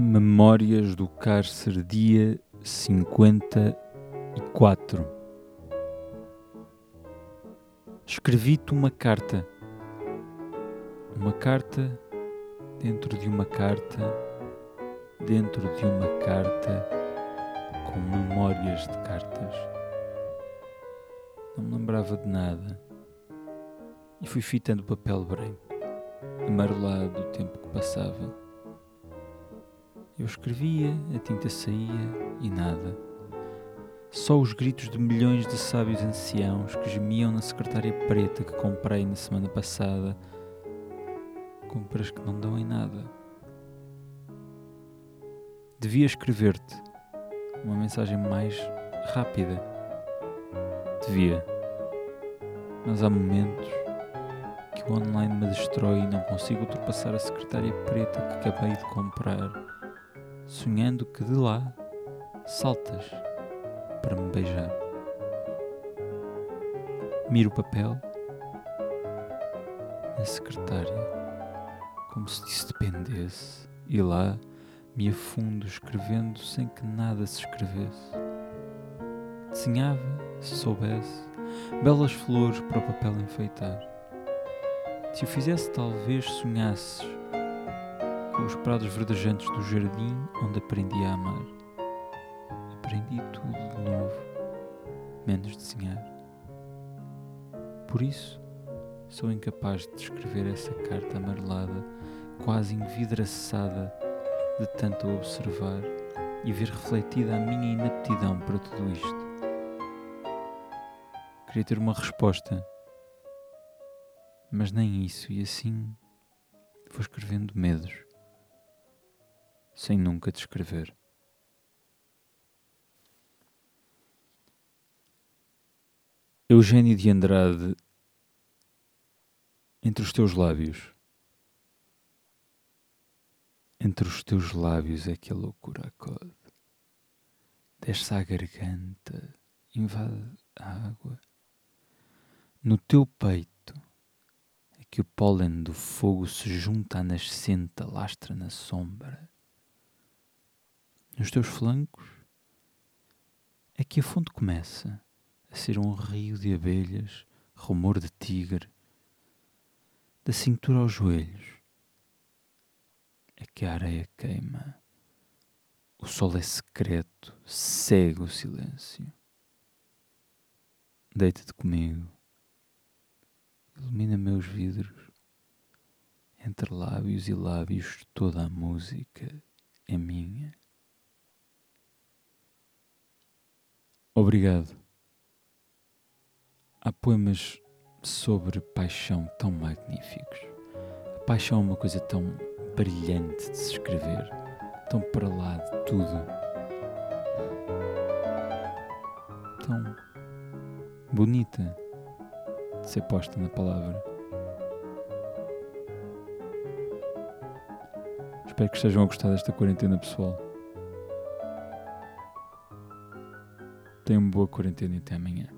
Memórias do Cárcere, dia 54. Escrevi-te uma carta. Uma carta dentro de uma carta, dentro de uma carta, com memórias de cartas. Não me lembrava de nada e fui fitando o papel branco, amarelado do tempo que passava eu escrevia, a tinta saía e nada. Só os gritos de milhões de sábios anciãos que gemiam na secretária preta que comprei na semana passada. Compras que não dão em nada. Devia escrever-te uma mensagem mais rápida. Devia. Mas há momentos que o online me destrói e não consigo ultrapassar a secretária preta que acabei de comprar sonhando que de lá saltas para me beijar. Miro o papel na secretária, como se disso dependesse, e lá me afundo escrevendo sem que nada se escrevesse. Desenhava, se soubesse, belas flores para o papel enfeitar. Se o fizesse, talvez sonhasses com os prados verdejantes do jardim onde aprendi a amar. Aprendi tudo de novo, menos desenhar. Por isso, sou incapaz de descrever essa carta amarelada, quase envidraçada de tanto observar e ver refletida a minha inaptidão para tudo isto. Queria ter uma resposta, mas nem isso, e assim vou escrevendo medos sem nunca descrever. Eugênio de Andrade, entre os teus lábios. Entre os teus lábios é que a loucura acode. Desce à garganta, invade a água. No teu peito é que o pólen do fogo se junta à nascente, lastra na sombra nos teus flancos, é que a fonte começa a ser um rio de abelhas, rumor de tigre, da cintura aos joelhos, é que a areia queima, o sol é secreto, cega o silêncio. Deita-te comigo, ilumina meus vidros, entre lábios e lábios toda a música é minha. Obrigado. Há poemas sobre paixão tão magníficos. A paixão é uma coisa tão brilhante de se escrever, tão para lá de tudo, tão bonita de ser posta na palavra. Espero que estejam a gostar desta quarentena pessoal. Tenham boa quarentena e até amanhã.